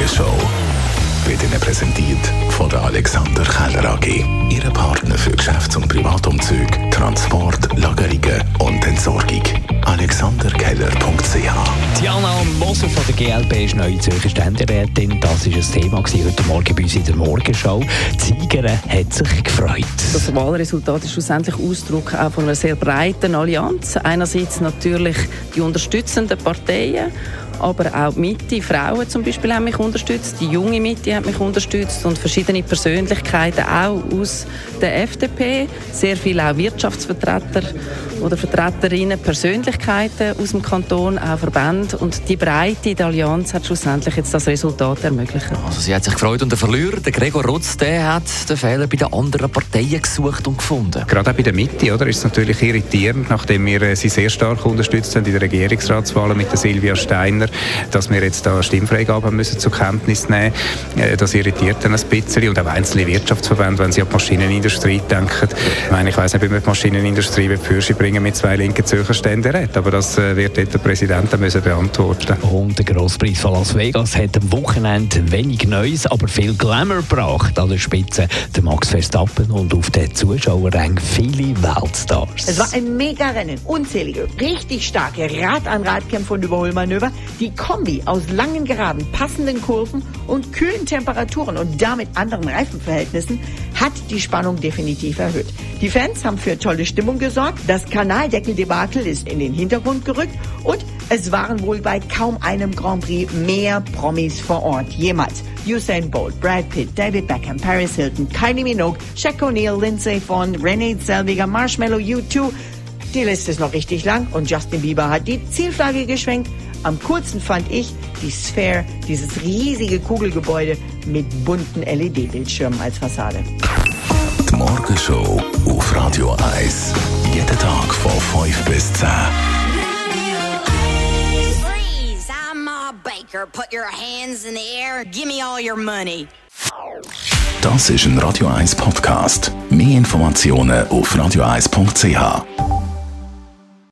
Morgenshow wird Ihnen präsentiert von der Alexander Keller AG. Ihre Partner für Geschäfts- und Privatumzug, Transport, Lagerungen und Entsorgung. AlexanderKeller.ch Diana Moser von der GLP ist neue Zürcher Ständerätin. Das war ein Thema heute Morgen bei uns in der Morgenshow. Die Siegerin hat sich gefreut. Das Wahlresultat ist schlussendlich Ausdruck auch von einer sehr breiten Allianz. Einerseits natürlich die unterstützenden Parteien aber auch die Mitte, Frauen zum Beispiel haben mich unterstützt, die junge Mitte hat mich unterstützt und verschiedene Persönlichkeiten auch aus der FDP, sehr viele auch Wirtschaftsvertreter oder Vertreterinnen, Persönlichkeiten aus dem Kanton, auch Verbände. Und die Breite der Allianz hat schlussendlich jetzt das Resultat ermöglicht. Also sie hat sich gefreut und der Verlierer, der Gregor Rutz, der hat den Fehler bei den anderen Parteien gesucht und gefunden. Gerade auch bei der Mitte, oder, ist es natürlich irritierend, nachdem wir äh, sie sehr stark unterstützt haben in der Regierungsratswahl mit der Silvia Steiner, dass wir jetzt da Stimmfreigaben müssen zur Kenntnis nehmen. Äh, das irritiert dann ein bisschen und auch einzelne Wirtschaftsverbände, wenn sie an die Maschinenindustrie denken. Ich meine, ich weiß nicht, wie man die Maschinenindustrie für sie bringen mit zwei linken Zürcher Ständeräten, aber das äh, wird der Präsident müssen beantworten. Und der Grosspreis von Las Vegas hat am Wochenende wenig Neues, aber viel Glamour gebracht. An der Spitze der Max Verstappen und auf den Zuschauerrängen viele Weltstars. Es war ein Mega-Rennen, unzählige, richtig starke Rad-an-Rad-Kämpfe und Überholmanöver. Die Kombi aus langen Geraden, passenden Kurven und kühlen Temperaturen und damit anderen Reifenverhältnissen hat die Spannung definitiv erhöht. Die Fans haben für tolle Stimmung gesorgt, das Kanaldeckel-Debakel ist in den Hintergrund gerückt und es waren wohl bei kaum einem Grand Prix mehr Promis vor Ort jemals. Usain Bolt, Brad Pitt, David Beckham, Paris Hilton, Kylie Minogue, Shaq O'Neal, Lindsay Vonn, Renee Zellweger, Marshmallow, U2. Die Liste ist noch richtig lang und Justin Bieber hat die Zielflagge geschwenkt. Am coolsten fand ich die Sphere, dieses riesige Kugelgebäude mit bunten LED-Bildschirmen als Fassade. Die Morgenshow auf Radio 1. Jeden Tag von 5 bis 10. Freeze, I'm Ma Baker. Put your hands in the air. Give me all your money. Das ist ein Radio 1 Podcast. Mehr Informationen auf radio1.ch.